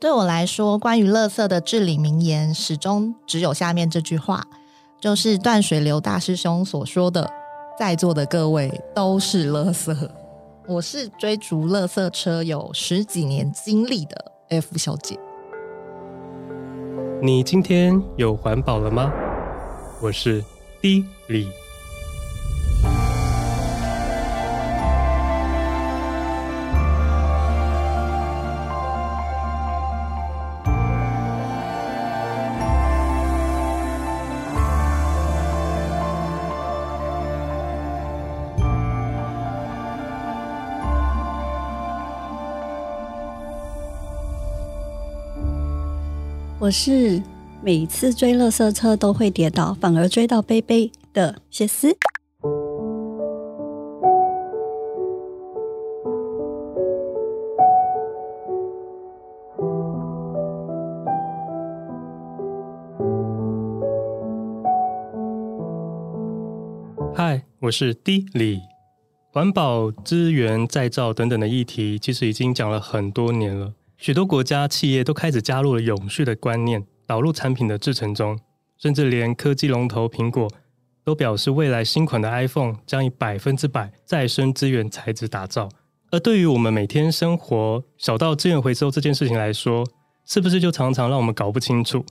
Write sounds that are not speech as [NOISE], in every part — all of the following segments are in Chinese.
对我来说，关于垃圾的至理名言，始终只有下面这句话，就是断水流大师兄所说的：“在座的各位都是垃圾。”我是追逐垃圾车有十几年经历的 F 小姐。你今天有环保了吗？我是 D 李。可是每次追垃圾车都会跌倒，反而追到杯杯的谢思。嗨，我是 D 李。环保、资源再造等等的议题，其实已经讲了很多年了。许多国家企业都开始加入了永续的观念，导入产品的制程中，甚至连科技龙头苹果都表示，未来新款的 iPhone 将以百分之百再生资源材质打造。而对于我们每天生活小到资源回收这件事情来说，是不是就常常让我们搞不清楚？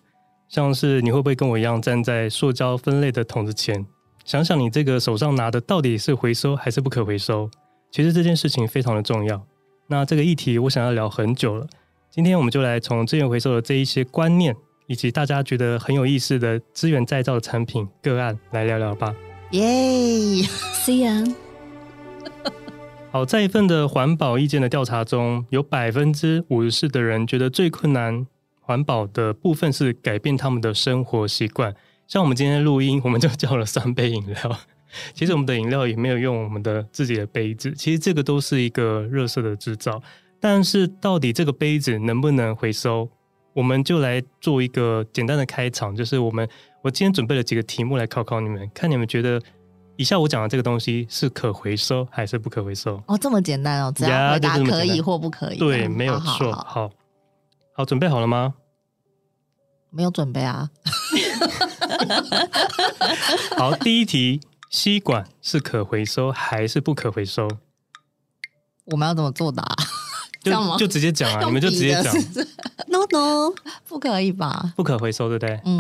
像是你会不会跟我一样站在塑胶分类的桶子前，想想你这个手上拿的到底是回收还是不可回收？其实这件事情非常的重要。那这个议题我想要聊很久了。今天我们就来从资源回收的这一些观念，以及大家觉得很有意思的资源再造的产品个案来聊聊吧。耶，See ya。[LAUGHS] 好，在一份的环保意见的调查中，有百分之五十四的人觉得最困难环保的部分是改变他们的生活习惯。像我们今天录音，我们就叫了三杯饮料。其实我们的饮料也没有用我们的自己的杯子，其实这个都是一个热色的制造。但是到底这个杯子能不能回收？我们就来做一个简单的开场，就是我们我今天准备了几个题目来考考你们，看你们觉得以下我讲的这个东西是可回收还是不可回收？哦，这么简单哦，只要回答可以或不可以。对，没有错。好好，好，准备好了吗？没有准备啊。[LAUGHS] 好，第一题，吸管是可回收还是不可回收？我们要怎么作答？就就直接讲啊，你们就直接讲。No no，不可以吧？不可回收，对不对？嗯。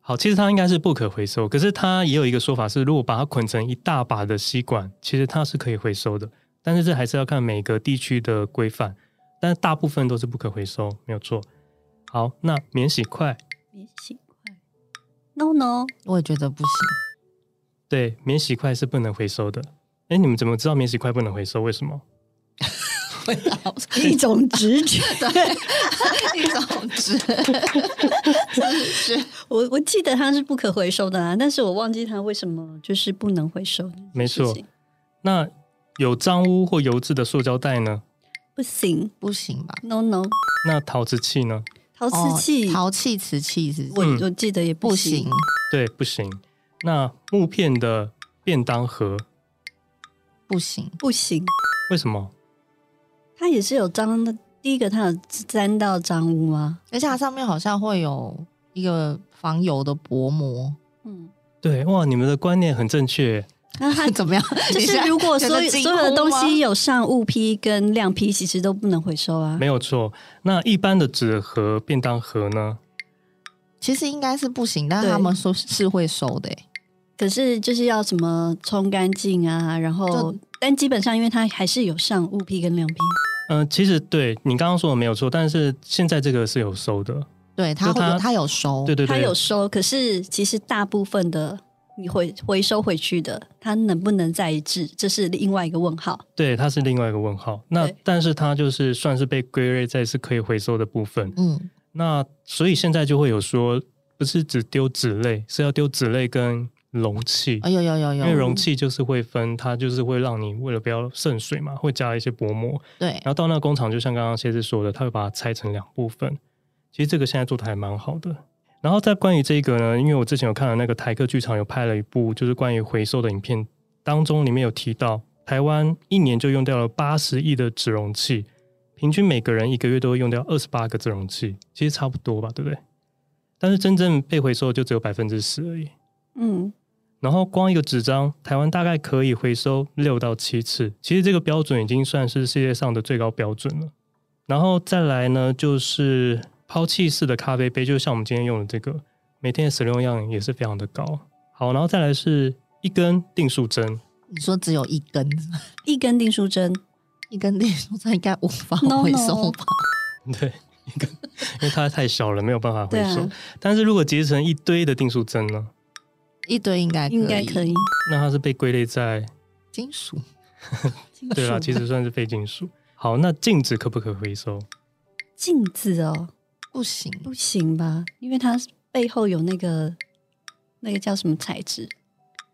好，其实它应该是不可回收，可是它也有一个说法是，如果把它捆成一大把的吸管，其实它是可以回收的。但是这还是要看每个地区的规范，但是大部分都是不可回收，没有错。好，那免洗筷？免洗筷？No no，我也觉得不行。对，免洗筷是不能回收的。哎，你们怎么知道免洗筷不能回收？为什么？[LAUGHS] 一种直觉，[LAUGHS] 对，一种直觉。[LAUGHS] 我我记得它是不可回收的啊，但是我忘记它为什么就是不能回收。没错，那有脏污或油渍的塑胶袋呢？不行，不行吧？No No。那陶瓷器呢？陶瓷器、陶器、瓷器是，我我记得也不行。对，不行。那木片的便当盒不行，不行。为什么？它也是有脏的，第一个它有沾到脏污吗？而且它上面好像会有一个防油的薄膜。嗯，对，哇，你们的观念很正确。那它 [LAUGHS] 怎么样？[LAUGHS] 就是如果所有所有的东西有上雾批跟亮批，其实都不能回收啊。没有错。那一般的纸盒、便当盒呢？其实应该是不行，但是他们说是会收的。可是就是要什么冲干净啊，然后但基本上因为它还是有上物批跟亮批。嗯、呃，其实对你刚刚说的没有错，但是现在这个是有收的，对，它会它有收，对对对，它有收。可是其实大部分的你回回收回去的，它能不能再制，这是另外一个问号。对，它是另外一个问号。那但是它就是算是被归类在是可以回收的部分。嗯，那所以现在就会有说，不是只丢纸类，是要丢纸类跟。容器，哎呦呦呦呦！因为容器就是会分，它就是会让你为了不要渗水嘛，会加一些薄膜。对，然后到那个工厂，就像刚刚谢志说的，他会把它拆成两部分。其实这个现在做的还蛮好的。然后在关于这个呢，因为我之前有看了那个台客剧场有拍了一部，就是关于回收的影片，当中里面有提到，台湾一年就用掉了八十亿的纸容器，平均每个人一个月都会用掉二十八个这容器，其实差不多吧，对不对？但是真正被回收的就只有百分之十而已。嗯，然后光一个纸张，台湾大概可以回收六到七次，其实这个标准已经算是世界上的最高标准了。然后再来呢，就是抛弃式的咖啡杯，就像我们今天用的这个，每天的使用量也是非常的高。好，然后再来是一根定数针。你说只有一根，[LAUGHS] 一根定数针，一根订书针应该无法 [LAUGHS] 回收吧？No, no. [LAUGHS] 对，一根，因为它太小了，没有办法回收。啊、但是如果结成一堆的定数针呢？一堆应该应该可以。那它是被归类在金属？[LAUGHS] 对啊，其实算是非金属。好，那镜子可不可回收？镜子哦，不行，不行吧？因为它背后有那个那个叫什么材质？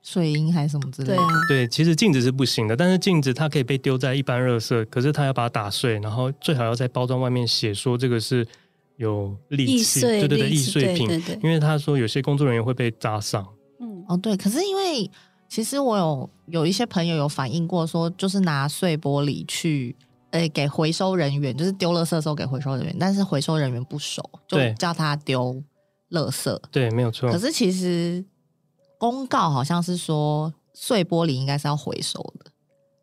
水银还是什么之类的？对啊，对，其实镜子是不行的，但是镜子它可以被丢在一般垃圾，可是它要把它打碎，然后最好要在包装外面写说这个是有利器，对对对，易碎品，对对对，因为他说有些工作人员会被扎伤。嗯，哦对，可是因为其实我有有一些朋友有反映过，说就是拿碎玻璃去。诶，给回收人员就是丢垃圾的时候给回收人员，但是回收人员不熟，就叫他丢垃圾。对，没有错。可是其实公告好像是说碎玻璃应该是要回收的，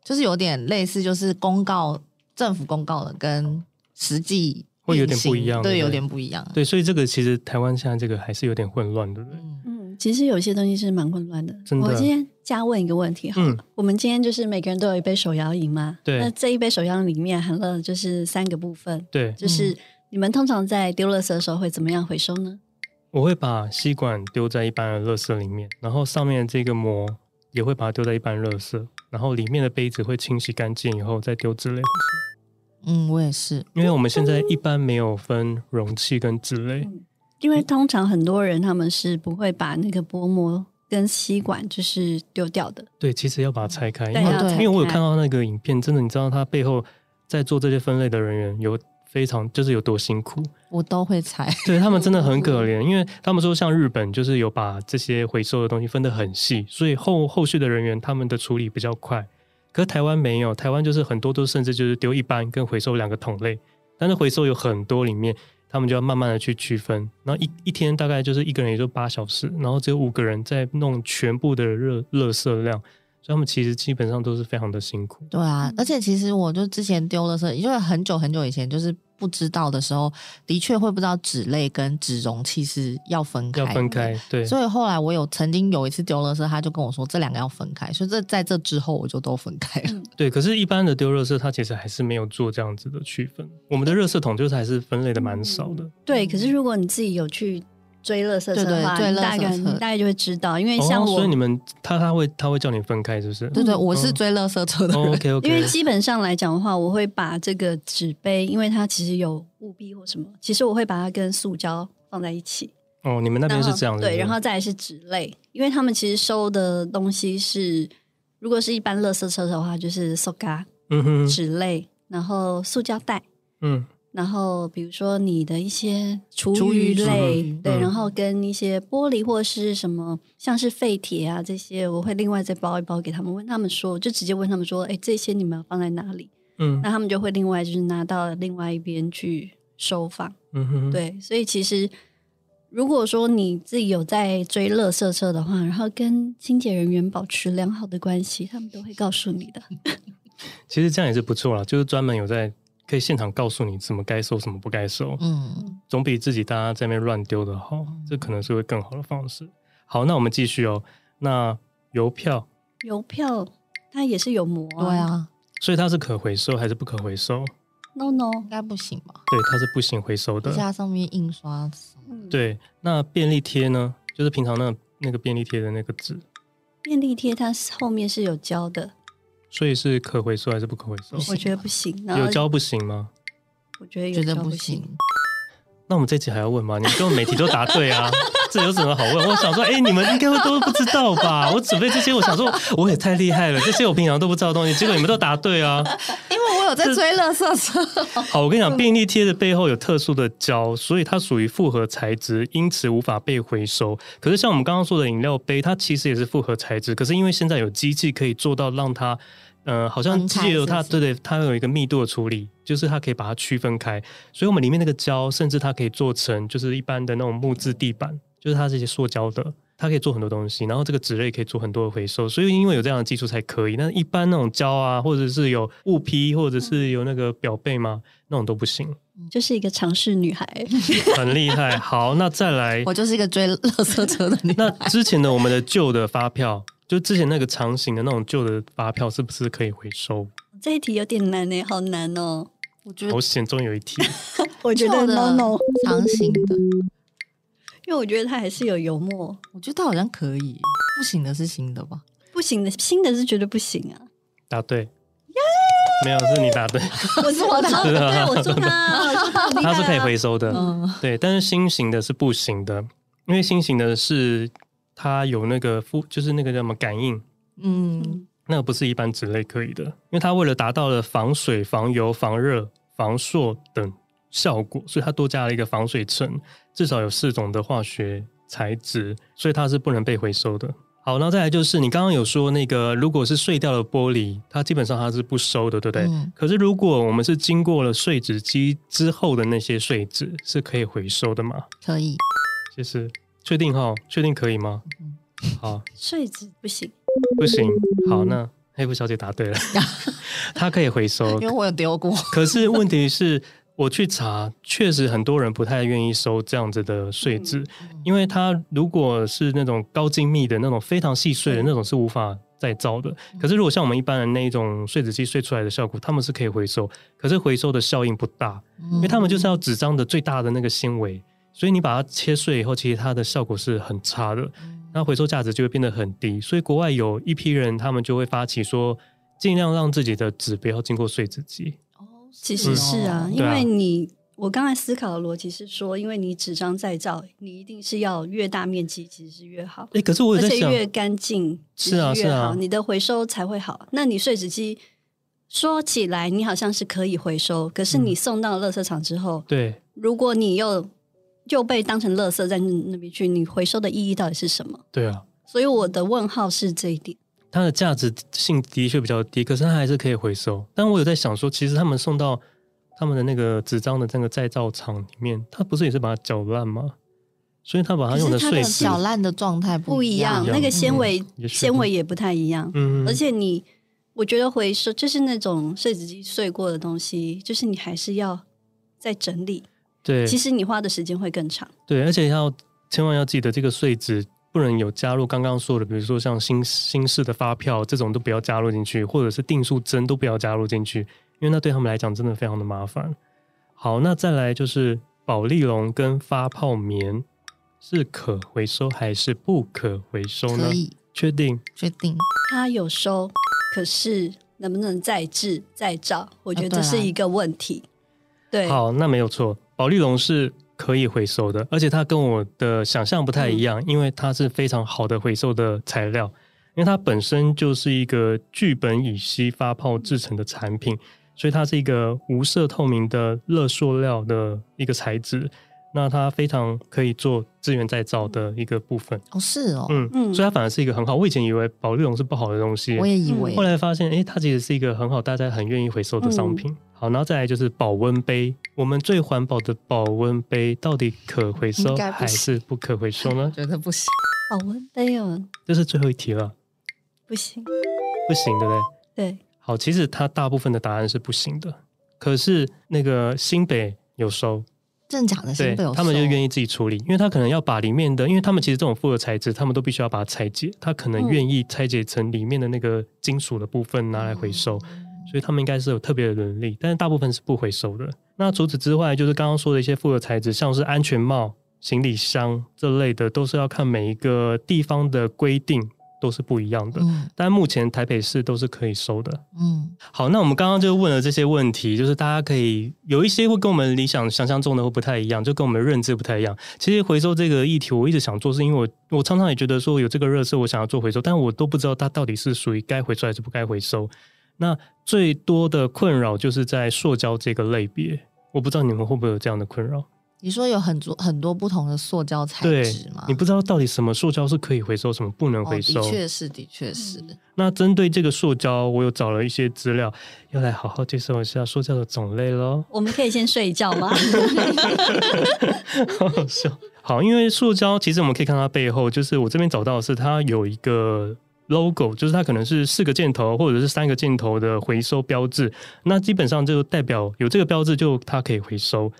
就是有点类似，就是公告政府公告的跟实际会有点不一样，对，有点不一样。对，所以这个其实台湾现在这个还是有点混乱，对不对？嗯。其实有些东西是蛮混乱的。真的。我今天加问一个问题哈，嗯，我们今天就是每个人都有一杯手摇饮嘛？对。那这一杯手摇饮里面含了就是三个部分。对。就是你们通常在丢垃圾的时候会怎么样回收呢？我会把吸管丢在一般的垃圾里面，然后上面这个膜也会把它丢在一般垃圾，然后里面的杯子会清洗干净以后再丢之类回收。嗯，我也是，因为我们现在一般没有分容器跟纸类。嗯因为通常很多人他们是不会把那个薄膜跟吸管就是丢掉的。对，其实要把它拆开。对，因为。因为我有看到那个影片，真的，你知道他背后在做这些分类的人员有非常就是有多辛苦。我都会猜。[LAUGHS] 对，他们真的很可怜，因为他们说像日本就是有把这些回收的东西分得很细，所以后后续的人员他们的处理比较快。可是台湾没有，台湾就是很多都甚至就是丢一般跟回收两个桶类，但是回收有很多里面。他们就要慢慢的去区分，然后一一天大概就是一个人也就八小时，然后只有五个人在弄全部的热热色量，所以他们其实基本上都是非常的辛苦。对啊，而且其实我就之前丢垃圾，因为很久很久以前就是。不知道的时候，的确会不知道纸类跟纸容器是要分开，要分开。对，所以后来我有曾经有一次丢垃圾，他就跟我说这两个要分开，所以这在这之后我就都分开了。[LAUGHS] 对，可是，一般的丢垃圾，它其实还是没有做这样子的区分。我们的热圾桶就是还是分类的蛮少的。对，可是如果你自己有去。追乐色车的话，对对，大概大概就会知道，因为像我，哦、所以你们他他会他会叫你分开，是不是？对对，我是追乐色车的人。哦、OK OK。因为基本上来讲的话，我会把这个纸杯，因为它其实有务必或什么，其实我会把它跟塑胶放在一起。哦，你们那边是这样的。对，然后再来是纸类，因为他们其实收的东西是，如果是一般垃圾车的话，就是塑胶、嗯哼，纸类，然后塑胶袋，嗯。然后，比如说你的一些厨余类，对、嗯，然后跟一些玻璃或是什么，像是废铁啊这些，我会另外再包一包给他们，问他们说，就直接问他们说，哎，这些你们要放在哪里？嗯，那他们就会另外就是拿到另外一边去收放。嗯哼，对，所以其实如果说你自己有在追垃圾车的话，然后跟清洁人员保持良好的关系，他们都会告诉你的。[LAUGHS] 其实这样也是不错啦，就是专门有在。可以现场告诉你什么该收，什么不该收，嗯，总比自己大家在那边乱丢的好，这可能是会更好的方式。好，那我们继续哦。那邮票，邮票它也是有膜啊，对啊，所以它是可回收还是不可回收？No No，应该不行吧？对，它是不行回收的。加上面印刷，对，那便利贴呢？就是平常那那个便利贴的那个纸，便利贴它后面是有胶的。所以是可回收还是不可回收？我觉得不行。有胶不行吗？我觉得有胶不行。那我们这集还要问吗？你们跟媒体都答对啊，这有什么好问？我想说，哎、欸，你们应该会都不知道吧？我准备这些，我想说我也太厉害了，这些我平常都不知道的东西，结果你们都答对啊。因为我有在追乐色车。好，我跟你讲，便利贴的背后有特殊的胶，所以它属于复合材质，因此无法被回收。可是像我们刚刚说的饮料杯，它其实也是复合材质，可是因为现在有机器可以做到让它。呃，好像借由它，是是对对，它有一个密度的处理，就是它可以把它区分开。所以我们里面那个胶，甚至它可以做成就是一般的那种木质地板，就是它这些塑胶的，它可以做很多东西。然后这个纸类可以做很多的回收，所以因为有这样的技术才可以。那一般那种胶啊，或者是有雾批，或者是有那个表背嘛？那种都不行。就是一个尝试女孩，[LAUGHS] 很厉害。好，那再来，[LAUGHS] 我就是一个追垃圾车的女孩。那之前的我们的旧的发票。就之前那个长形的那种旧的发票，是不是可以回收？这一题有点难呢，好难哦。我觉得好险，终于有一题。[LAUGHS] 我觉得 no no 长形的，因为我觉得它还是有油墨。我觉得它好像可以，不行的是新的吧？不行的，新的是绝对不行啊！答对，没有是你答对，我 [LAUGHS] 是我答对，我说他，它是可以回收的，对，但是新型的是不行的，因为新型的是。它有那个附，就是那个叫什么感应，嗯，那个不是一般纸类可以的，因为它为了达到了防水、防油、防热、防塑等效果，所以它多加了一个防水层，至少有四种的化学材质，所以它是不能被回收的。好，那再来就是你刚刚有说那个，如果是碎掉的玻璃，它基本上它是不收的，对不对？嗯。可是如果我们是经过了碎纸机之后的那些碎纸，是可以回收的吗？可以，谢谢。确定哈？确定可以吗？好，碎纸不行，不行。好，那黑布小姐答对了，[LAUGHS] 它可以回收，因为我有丢过。可是问题是，我去查，确实很多人不太愿意收这样子的碎纸，因为它如果是那种高精密的那种非常细碎的那种，是无法再造的。可是如果像我们一般的那一种碎纸机碎出来的效果，他们是可以回收，可是回收的效应不大，因为他们就是要纸张的最大的那个纤维。所以你把它切碎以后，其实它的效果是很差的，那回收价值就会变得很低。所以国外有一批人，他们就会发起说，尽量让自己的纸不要经过碎纸机。哦，其实是啊，嗯、因为你我刚才思考的逻辑是说，因为你纸张再造，你一定是要越大面积，其实是越好。哎，可是我在想，而且越干净是啊是啊，你的回收才会好。那你碎纸机说起来，你好像是可以回收，可是你送到垃圾场之后，对，如果你又就被当成垃圾在那边去，你回收的意义到底是什么？对啊，所以我的问号是这一点。它的价值性的确比较低，可是它还是可以回收。但我有在想说，其实他们送到他们的那个纸张的那个再造厂里面，它不是也是把它搅烂吗？所以它把它用的碎纸搅烂的状态不一样，不一样，那个纤维纤维也不太一样。嗯，而且你，我觉得回收就是那种碎纸机碎过的东西，就是你还是要再整理。对，其实你花的时间会更长。对，而且要千万要记得，这个税纸不能有加入刚刚说的，比如说像新新式的发票这种都不要加入进去，或者是定数针都不要加入进去，因为那对他们来讲真的非常的麻烦。好，那再来就是保丽龙跟发泡棉是可回收还是不可回收呢？可以，确定？确定。它有收，可是能不能再制再造？我觉得这是一个问题。啊、对，好，那没有错。保丽龙是可以回收的，而且它跟我的想象不太一样，嗯、因为它是非常好的回收的材料，因为它本身就是一个聚苯乙烯发泡制成的产品，所以它是一个无色透明的热塑料的一个材质。那它非常可以做资源再造的一个部分。哦，是哦，嗯嗯，所以它反而是一个很好。我以前以为保丽龙是不好的东西，我也以为，后来发现，哎，它其实是一个很好，大家很愿意回收的商品。嗯、好，然后再来就是保温杯，我们最环保的保温杯到底可回收还是不可回收呢？[LAUGHS] 觉得不行，保温杯哦，这是最后一题了，不行，不行，对不对？对，好，其实它大部分的答案是不行的，可是那个新北有收。真假的，对，他们就愿意自己处理，因为他可能要把里面的，因为他们其实这种复合材质，他们都必须要把它拆解，他可能愿意拆解成里面的那个金属的部分拿来回收，嗯、所以他们应该是有特别的能力，但是大部分是不回收的。那除此之外，就是刚刚说的一些复合材质，像是安全帽、行李箱这类的，都是要看每一个地方的规定。都是不一样的，嗯，但目前台北市都是可以收的，嗯，好，那我们刚刚就问了这些问题，就是大家可以有一些会跟我们理想想象中的会不太一样，就跟我们认知不太一样。其实回收这个议题，我一直想做，是因为我我常常也觉得说有这个热色，我想要做回收，但我都不知道它到底是属于该回收还是不该回收。那最多的困扰就是在塑胶这个类别，我不知道你们会不会有这样的困扰。你说有很多很多不同的塑胶材质吗？你不知道到底什么塑胶是可以回收，什么不能回收。哦、的确是，的确是。那针对这个塑胶，我有找了一些资料，要来好好介绍一下塑胶的种类喽。[LAUGHS] 我们可以先睡一觉吗？好 [LAUGHS] 好笑。好，因为塑胶其实我们可以看它背后，就是我这边找到的是它有一个 logo，就是它可能是四个箭头或者是三个箭头的回收标志。那基本上就代表有这个标志，就它可以回收。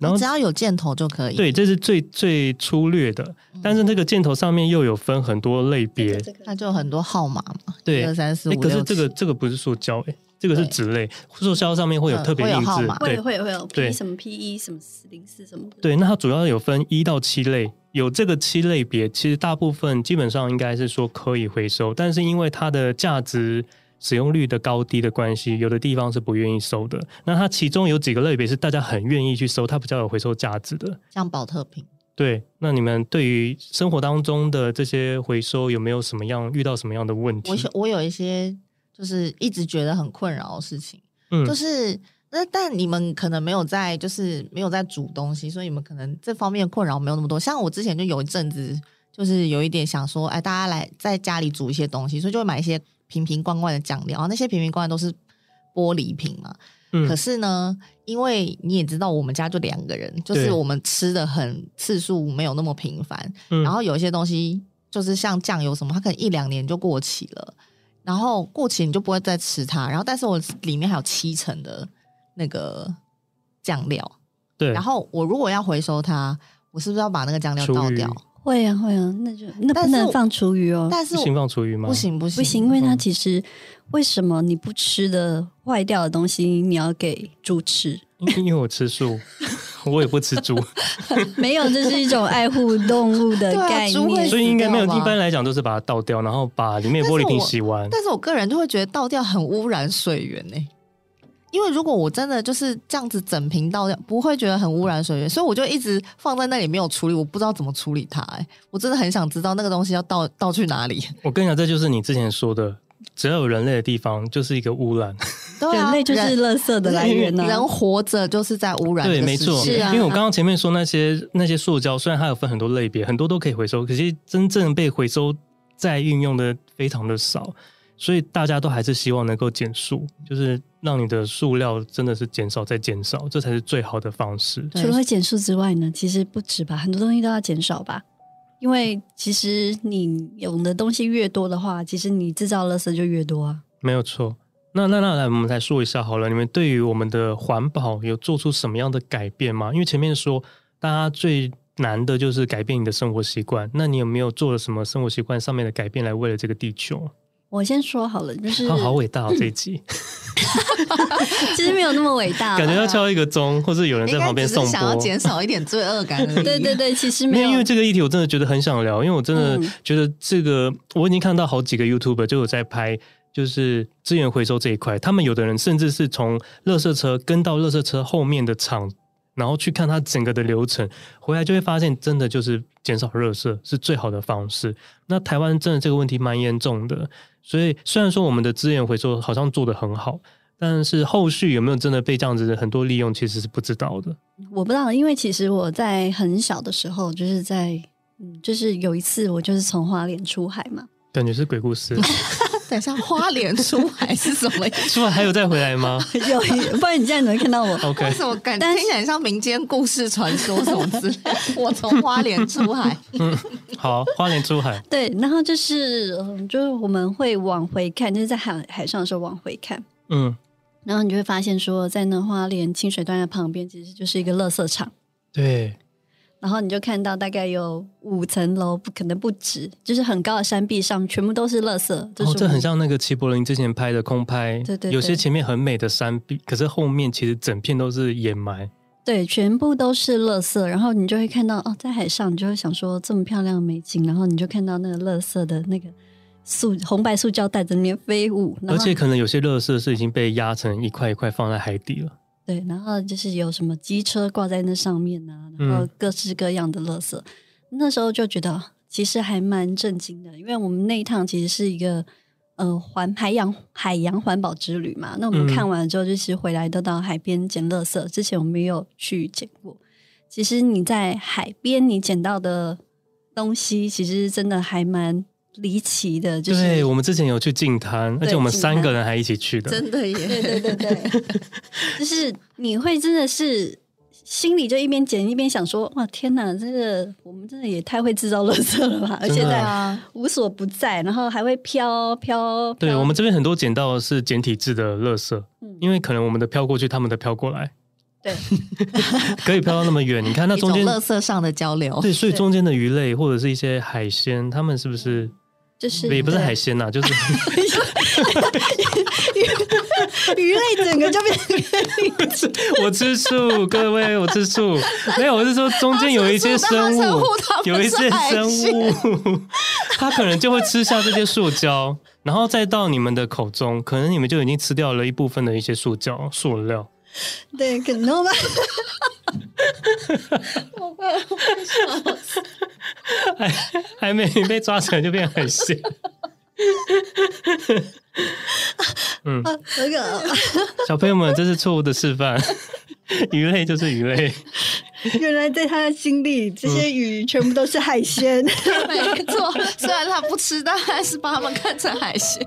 然后只要有箭头就可以。对，这是最最粗略的，但是这个箭头上面又有分很多类别，它就有很多号码嘛。对，二三四五六。可是这个这个不是塑胶诶，这个是纸类，塑胶上面会有特别印字，会会会有 P 什么 P 一什么四零四什么的。对，那它主要有分一到七类，有这个七类别，其实大部分基本上应该是说可以回收，但是因为它的价值。使用率的高低的关系，有的地方是不愿意收的。那它其中有几个类别是大家很愿意去收，它比较有回收价值的，像保特瓶。对，那你们对于生活当中的这些回收有没有什么样遇到什么样的问题？我我有一些就是一直觉得很困扰的事情，嗯，就是那但你们可能没有在就是没有在煮东西，所以你们可能这方面困扰没有那么多。像我之前就有一阵子就是有一点想说，哎，大家来在家里煮一些东西，所以就会买一些。瓶瓶罐罐的酱料，那些瓶瓶罐罐都是玻璃瓶嘛。嗯。可是呢，因为你也知道，我们家就两个人，就是我们吃的很次数没有那么频繁。嗯。然后有一些东西，就是像酱油什么，它可能一两年就过期了。然后过期你就不会再吃它。然后，但是我里面还有七成的那个酱料。对。然后我如果要回收它，我是不是要把那个酱料倒掉？会啊会啊，那就那不能放厨余哦。但是不行放厨余吗？不行不行不行，因为它其实为什么你不吃的坏掉的东西你要给猪吃？因为我吃素，[LAUGHS] 我也不吃猪。[LAUGHS] 没有，这是一种爱护动物的 [LAUGHS] 概念，所以应该没有。一般来讲都是把它倒掉，然后把里面玻璃瓶洗完。但是我个人就会觉得倒掉很污染水源呢。因为如果我真的就是这样子整瓶倒掉，不会觉得很污染水源，所以我就一直放在那里没有处理，我不知道怎么处理它。哎，我真的很想知道那个东西要倒 [LAUGHS] 倒去哪里。我跟你讲，这就是你之前说的，只要有人类的地方就是一个污染。对啊，人类就是垃圾的来源呢。人活着就是在污染。对，没错。是啊。因为我刚刚前面说那些那些塑胶，虽然它有分很多类别，很多都可以回收，可是真正被回收再运用的非常的少。所以大家都还是希望能够减速，就是让你的塑料真的是减少再减少，这才是最好的方式。除了减速之外呢，其实不止吧，很多东西都要减少吧。因为其实你用的东西越多的话，其实你制造垃圾就越多啊。没有错。那那那来，我们来说一下好了，你们对于我们的环保有做出什么样的改变吗？因为前面说大家最难的就是改变你的生活习惯，那你有没有做了什么生活习惯上面的改变来为了这个地球？我先说好了，就是好好伟大哦，这一集 [LAUGHS] 其实没有那么伟大，感觉要敲一个钟，或是有人在旁边颂钵，想要减少一点罪恶感。对对对，其实没有，因为这个议题我真的觉得很想聊，因为我真的觉得这个、嗯、我已经看到好几个 YouTuber 就有在拍，就是资源回收这一块，他们有的人甚至是从垃圾车跟到垃圾车后面的厂。然后去看它整个的流程，回来就会发现，真的就是减少垃圾是最好的方式。那台湾真的这个问题蛮严重的，所以虽然说我们的资源回收好像做得很好，但是后续有没有真的被这样子的很多利用，其实是不知道的。我不知道，因为其实我在很小的时候，就是在嗯，就是有一次我就是从花莲出海嘛，感觉是鬼故事。[LAUGHS] 等一下，花莲出海是什么？[LAUGHS] 出海还有再回来吗？[LAUGHS] 有，不然你现在能看到我？OK。为什么感觉听起来像民间故事传说什么之类？我从花莲出海。[LAUGHS] 嗯，好，花莲出海。对，然后就是，嗯，就是我们会往回看，就是在海海上的时候往回看。嗯。然后你就会发现，说在那花莲清水断崖旁边，其实就是一个垃圾场。对。然后你就看到大概有五层楼，不可能不止，就是很高的山壁上全部都是垃圾。哦，这很像那个齐柏林之前拍的空拍，对，对对，有些前面很美的山壁，可是后面其实整片都是掩埋。对，全部都是垃圾。然后你就会看到哦，在海上，你就会想说这么漂亮的美景，然后你就看到那个垃圾的那个塑红白塑胶袋在那边飞舞，而且可能有些垃圾是已经被压成一块一块放在海底了。对，然后就是有什么机车挂在那上面啊，然后各式各样的垃圾，嗯、那时候就觉得其实还蛮震惊的，因为我们那一趟其实是一个呃环海洋海洋环保之旅嘛。那我们看完了之后，就是回来都到海边捡垃圾，之前我们没有去捡过，其实你在海边你捡到的东西，其实真的还蛮离奇的。就是对，我们之前有去净滩，而且我们三个人还一起去的，真的耶！对对对对，[LAUGHS] 就是你会真的是。心里就一边捡一边想说：“哇，天哪，这个我们真的也太会制造垃圾了吧！而且在无所不在，然后还会飘飘。对，我们这边很多捡到的是简体字的垃圾，嗯，因为可能我们的飘过去，他们的飘过来，对，[LAUGHS] 可以飘到那么远。你看那中间垃圾上的交流，对，所以中间的鱼类或者是一些海鲜，他们是不是？就是也不是海鲜呐，啊，就是 [LAUGHS] [LAUGHS] 鱼类整个就变成 [LAUGHS] 我吃素，各位我吃素，没有，我是说中间有一些生物，有一些生物，它可能就会吃下这些塑胶，然后再到你们的口中，可能你们就已经吃掉了一部分的一些塑胶塑料。对，可能吧。我快我快笑死！还还没 [LAUGHS] 被抓起来就变海鲜。[LAUGHS] 嗯，那个小朋友们，这是错误的示范。[LAUGHS] 鱼类就是鱼类。原来在他的心里，这些鱼全部都是海鲜。嗯、没错，虽然他不吃，但还是把他们看成海鲜。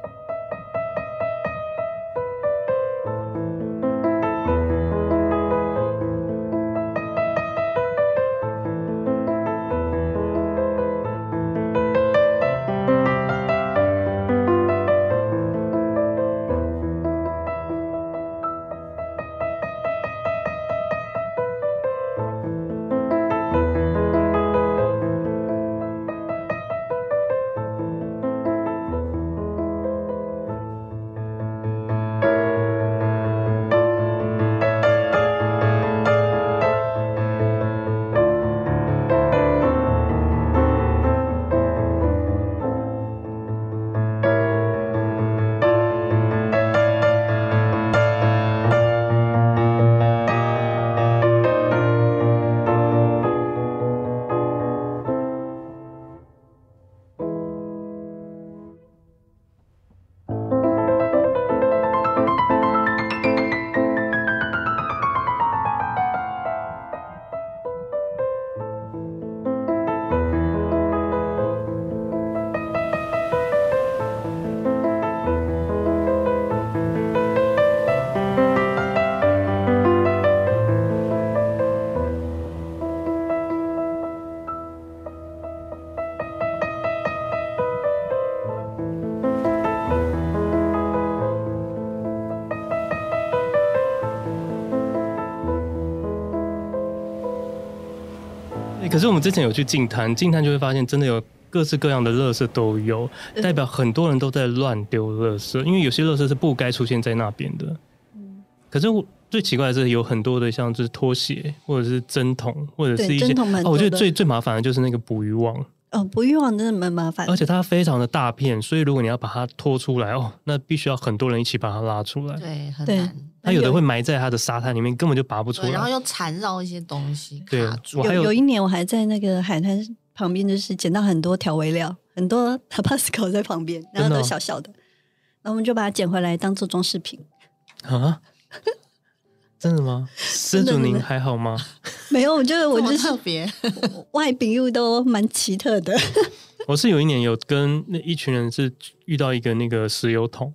可是我们之前有去净滩，净滩就会发现真的有各式各样的垃圾都有，代表很多人都在乱丢垃圾，因为有些垃圾是不该出现在那边的。可是我最奇怪的是，有很多的像是拖鞋，或者是针筒，或者是一些哦，我觉得最最麻烦的就是那个捕鱼网。哦，不欲望真的蛮麻烦，而且它非常的大片，所以如果你要把它拖出来哦，那必须要很多人一起把它拉出来，对，很难。它有的会埋在它的沙滩里面，根本就拔不出来，然后又缠绕一些东西卡住。对，有，有有一年我还在那个海滩旁边，就是捡到很多调味料，很多 Tabasco 在旁边，然后都小小的，然后我们就把它捡回来当做装饰品。啊？真的吗？施主您还好吗？[LAUGHS] 没有，我觉得我就是特别 [LAUGHS] 外表又都蛮奇特的。[LAUGHS] 我是有一年有跟那一群人是遇到一个那个石油桶，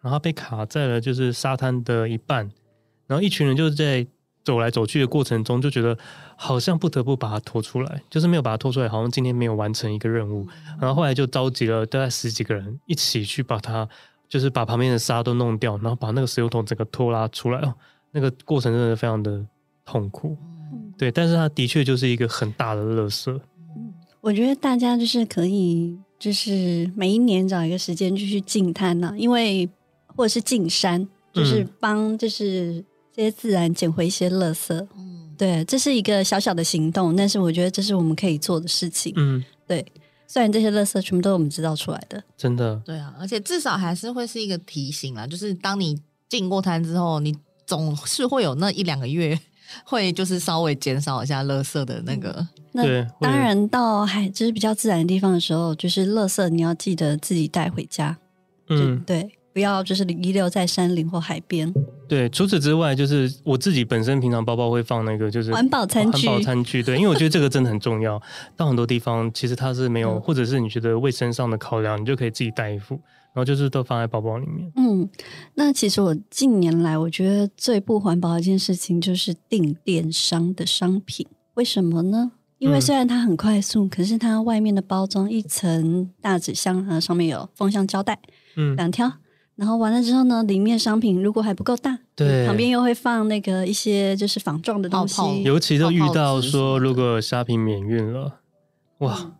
然后被卡在了就是沙滩的一半，然后一群人就是在走来走去的过程中就觉得好像不得不把它拖出来，就是没有把它拖出来，好像今天没有完成一个任务，然后后来就召集了大概十几个人一起去把它，就是把旁边的沙都弄掉，然后把那个石油桶整个拖拉出来哦。那个过程真的非常的痛苦，嗯、对，但是它的确就是一个很大的垃圾。嗯，我觉得大家就是可以，就是每一年找一个时间就去净滩呐，因为或者是进山，就是帮就是这些自然捡回一些垃圾。嗯，对，这是一个小小的行动，但是我觉得这是我们可以做的事情。嗯，对，虽然这些垃圾全部都是我们制造出来的，真的。对啊，而且至少还是会是一个提醒啦，就是当你进过滩之后，你。总是会有那一两个月，会就是稍微减少一下垃圾的那个。对，那当然到海就是比较自然的地方的时候，就是垃圾你要记得自己带回家。嗯，对，不要就是遗留在山林或海边。对，除此之外，就是我自己本身平常包包会放那个，就是环保餐具。环保餐具，对，因为我觉得这个真的很重要。到很多地方，其实它是没有，嗯、或者是你觉得卫生上的考量，你就可以自己带一副，然后就是都放在包包里面。嗯，那其实我近年来，我觉得最不环保的一件事情就是订电商的商品。为什么呢？因为虽然它很快速，嗯、可是它外面的包装一层大纸箱，它上面有封箱胶带，嗯，两条。然后完了之后呢，里面商品如果还不够大，对，旁边又会放那个一些就是仿状的东西，泡泡尤其都遇到说如果虾皮免运了，哇，嗯、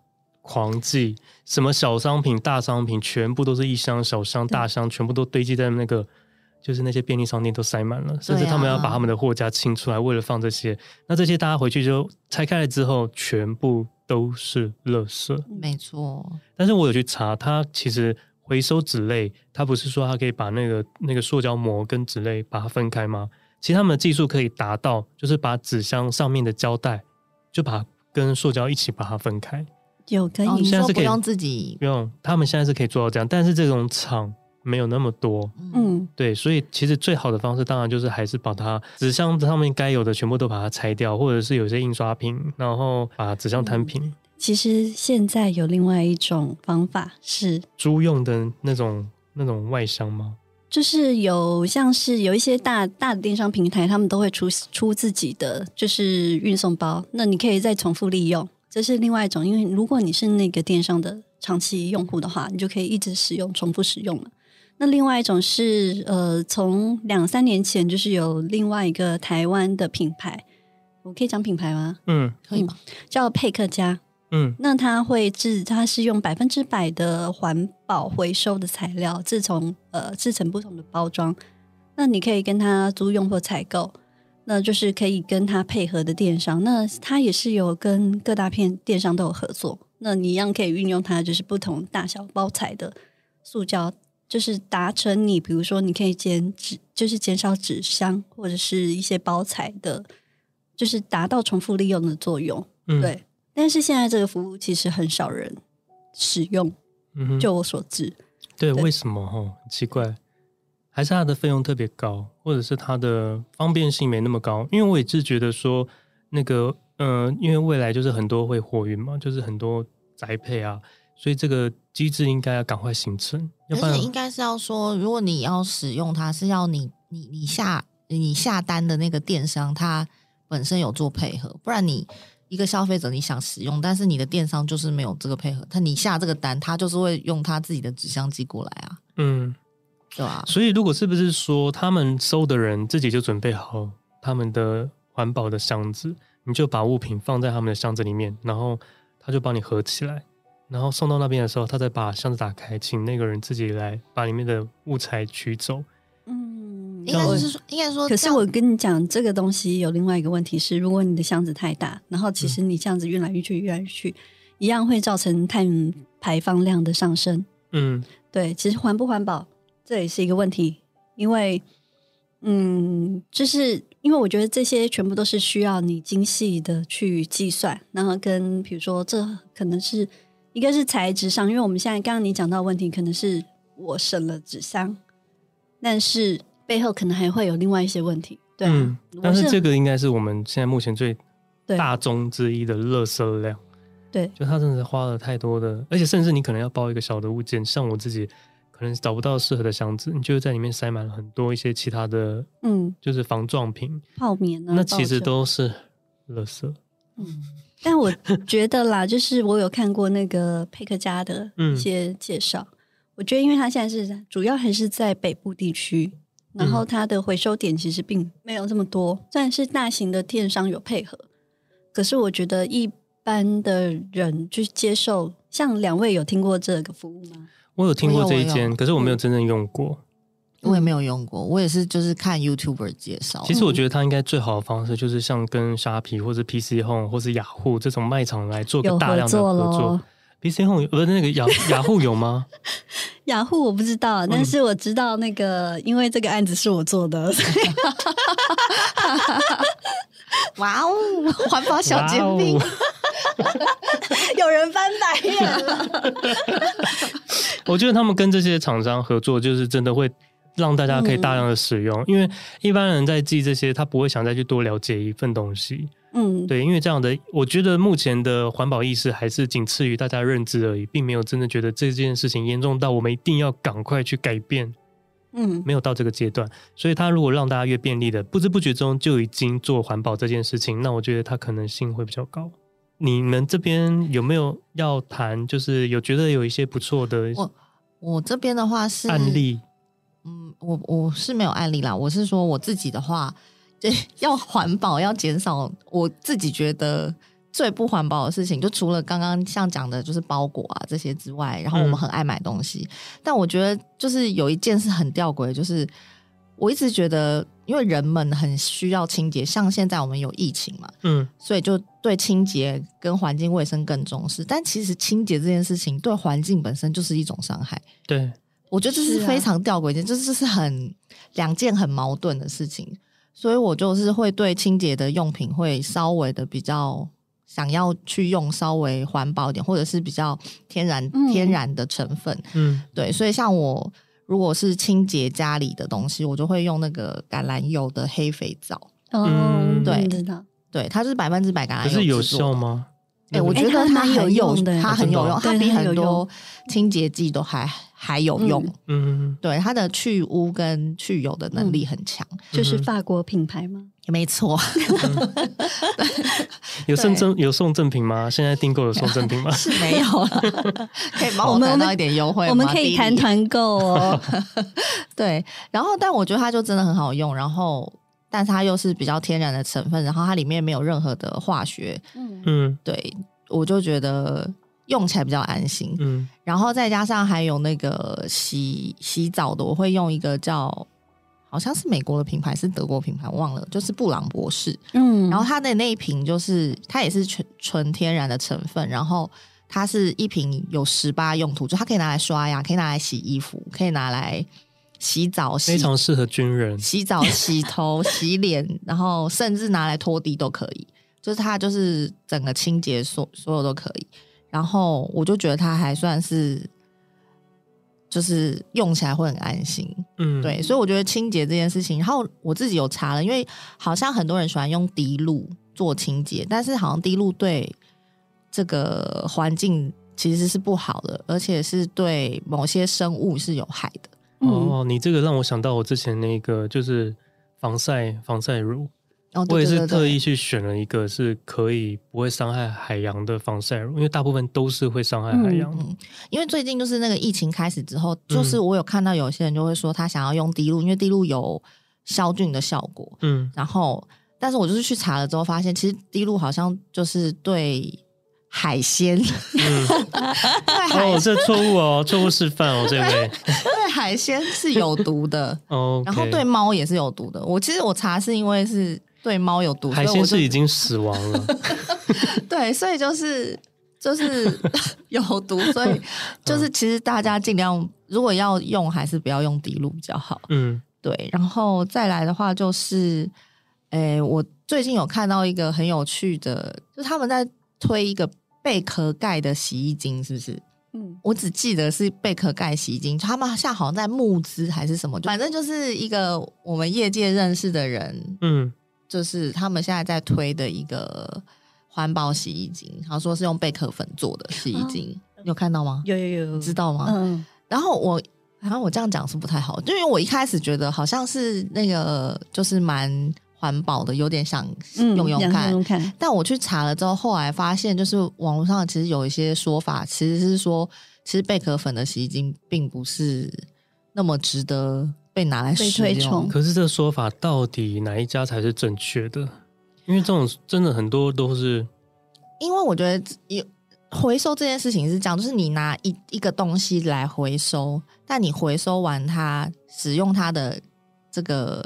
狂寄什么小商品、大商品，全部都是一箱、小箱、大箱，全部都堆积在那个，就是那些便利商店都塞满了，甚至他们要把他们的货架清出来，为了放这些。那这些大家回去就拆开了之后，全部都是垃圾。没错，但是我有去查，它其实。回收纸类，它不是说它可以把那个那个塑胶膜跟纸类把它分开吗？其实他们的技术可以达到，就是把纸箱上面的胶带就把跟塑胶一起把它分开。有可以，现在是可以不用自己不用，他们现在是可以做到这样，但是这种厂没有那么多。嗯，对，所以其实最好的方式当然就是还是把它纸箱上面该有的全部都把它拆掉，或者是有些印刷品，然后把纸箱摊平。嗯其实现在有另外一种方法是租用的那种那种外箱吗？就是有像是有一些大大的电商平台，他们都会出出自己的就是运送包，那你可以再重复利用，这是另外一种。因为如果你是那个电商的长期用户的话，你就可以一直使用、重复使用了。那另外一种是呃，从两三年前就是有另外一个台湾的品牌，我可以讲品牌吗？嗯，可以吗？叫佩克家。嗯，那它会制，它是用百分之百的环保回收的材料制成，呃，制成不同的包装。那你可以跟他租用或采购，那就是可以跟他配合的电商。那它也是有跟各大片电商都有合作。那你一样可以运用它，就是不同大小包材的塑胶，就是达成你，比如说你可以减纸，就是减少纸箱或者是一些包材的，就是达到重复利用的作用。嗯、对。但是现在这个服务其实很少人使用，嗯，就我所知，对，对为什么？哦，奇怪，还是它的费用特别高，或者是它的方便性没那么高？因为我也是觉得说，那个，嗯、呃，因为未来就是很多会货运嘛，就是很多宅配啊，所以这个机制应该要赶快形成。要不然而且应该是要说，如果你要使用它，是要你你你下你下单的那个电商，它本身有做配合，不然你。一个消费者你想使用，但是你的电商就是没有这个配合，他你下这个单，他就是会用他自己的纸箱寄过来啊，嗯，对啊？所以如果是不是说他们收的人自己就准备好他们的环保的箱子，你就把物品放在他们的箱子里面，然后他就帮你合起来，然后送到那边的时候，他再把箱子打开，请那个人自己来把里面的物材取走。嗯应该是说，应该说，可是我跟你讲，这个东西有另外一个问题是，如果你的箱子太大，然后其实你这样子运来运去、运来运去，一样会造成碳排放量的上升。嗯，对，其实环不环保这也是一个问题，因为，嗯，就是因为我觉得这些全部都是需要你精细的去计算，然后跟比如说，这可能是一个是材质上，因为我们现在刚刚你讲到的问题，可能是我省了纸箱，但是。背后可能还会有另外一些问题，对、啊嗯、但是这个应该是我们现在目前最大宗之一的垃圾量。对，就他真的是花了太多的，而且甚至你可能要包一个小的物件，像我自己可能找不到适合的箱子，你就在里面塞满了很多一些其他的，嗯，就是防撞品、泡棉啊，那其实都是垃圾。嗯，但我觉得啦，[LAUGHS] 就是我有看过那个佩克家的一些介绍，嗯、我觉得因为他现在是主要还是在北部地区。然后它的回收点其实并没有这么多，虽然是大型的电商有配合，可是我觉得一般的人去接受，像两位有听过这个服务吗？我有听过这一间，可是我没有真正用过，我也没有用过，我也是就是看 YouTuber 介绍。其实我觉得它应该最好的方式就是像跟虾皮或是 PC Home 或是雅虎这种卖场来做个大量的合作。PC Home 不是那个雅雅虎有吗？雅虎我不知道，但是我知道那个，因为这个案子是我做的。[LAUGHS] 哇哦，环保小尖兵，哇 [LAUGHS] 有人翻白眼了。我觉得他们跟这些厂商合作，就是真的会让大家可以大量的使用，嗯、因为一般人在记这些，他不会想再去多了解一份东西。嗯，对，因为这样的，我觉得目前的环保意识还是仅次于大家认知而已，并没有真的觉得这件事情严重到我们一定要赶快去改变。嗯，没有到这个阶段，所以他如果让大家越便利的，不知不觉中就已经做环保这件事情，那我觉得他可能性会比较高。你们这边有没有要谈？就是有觉得有一些不错的？我我这边的话是案例。嗯，我我是没有案例啦。我是说我自己的话，对，要环保，要减少，我自己觉得最不环保的事情，就除了刚刚像讲的，就是包裹啊这些之外，然后我们很爱买东西，嗯、但我觉得就是有一件事很吊诡，就是我一直觉得，因为人们很需要清洁，像现在我们有疫情嘛，嗯，所以就对清洁跟环境卫生更重视。但其实清洁这件事情对环境本身就是一种伤害，对。我觉得这是非常吊诡的，就是这是很两件很矛盾的事情，所以我就是会对清洁的用品会稍微的比较想要去用稍微环保一点，或者是比较天然天然的成分。嗯，对，所以像我如果是清洁家里的东西，我就会用那个橄榄油的黑肥皂。嗯，对，知道，对，它是百分之百橄榄油，可是有效吗？哎、欸，我觉得它很有用，它很有用，它比很多清洁剂都还还有用。嗯，对，它的去污跟去油的能力很强，嗯，就是法国品牌吗？没错。[LAUGHS] 有送赠有送赠品吗？现在订购有送赠品吗？[LAUGHS] 是没有了，[LAUGHS] 可以帮我们拿到一点优惠吗？我们可以谈团购哦。对，然后但我觉得它就真的很好用，然后。但是它又是比较天然的成分，然后它里面没有任何的化学，嗯，对，我就觉得用起来比较安心，嗯，然后再加上还有那个洗洗澡的，我会用一个叫好像是美国的品牌，是德国品牌，忘了，就是布朗博士，嗯，然后它的那一瓶就是它也是纯纯天然的成分，然后它是一瓶有十八用途，就它可以拿来刷牙，可以拿来洗衣服，可以拿来。洗澡洗非常适合军人，洗澡、洗头、[LAUGHS] 洗脸，然后甚至拿来拖地都可以。就是它，就是整个清洁所所有都可以。然后我就觉得它还算是，就是用起来会很安心。嗯，对，所以我觉得清洁这件事情，然后我自己有查了，因为好像很多人喜欢用滴露做清洁，但是好像滴露对这个环境其实是不好的，而且是对某些生物是有害的。哦，你这个让我想到我之前那个就是防晒防晒乳，哦，我也是特意去选了一个是可以不会伤害海洋的防晒乳，因为大部分都是会伤害海洋。嗯，因为最近就是那个疫情开始之后，就是我有看到有些人就会说他想要用滴露，因为滴露有消菌的效果。嗯，然后但是我就是去查了之后发现，其实滴露好像就是对。海鲜，嗯，哦，这错误哦，错误示范哦，这位。[LAUGHS] 对海鲜是有毒的。[LAUGHS] 哦，然后对猫也是有毒的。我其实我查是因为是对猫有毒，海鲜是已经死亡了，[LAUGHS] 对，所以就是就是有毒，所以就是其实大家尽量如果要用，还是不要用滴露比较好。嗯，对，然后再来的话就是，诶，我最近有看到一个很有趣的，就是他们在。推一个贝壳盖的洗衣精，是不是？嗯，我只记得是贝壳盖洗衣精，他们现在好像在募资还是什么，反正就是一个我们业界认识的人，嗯，就是他们现在在推的一个环保洗衣精，然后说是用贝壳粉做的洗衣精，啊、有看到吗？有有有，知道吗？嗯，然后我，然后我这样讲是不太好，就因为我一开始觉得好像是那个就是蛮。环保的有点想用用看，嗯、用看，但我去查了之后，后来发现就是网络上其实有一些说法，其实是说，其实贝壳粉的洗衣精并不是那么值得被拿来使用。可是这个说法到底哪一家才是正确的？因为这种真的很多都是，因为我觉得有回收这件事情是这样，就是你拿一一个东西来回收，但你回收完它使用它的这个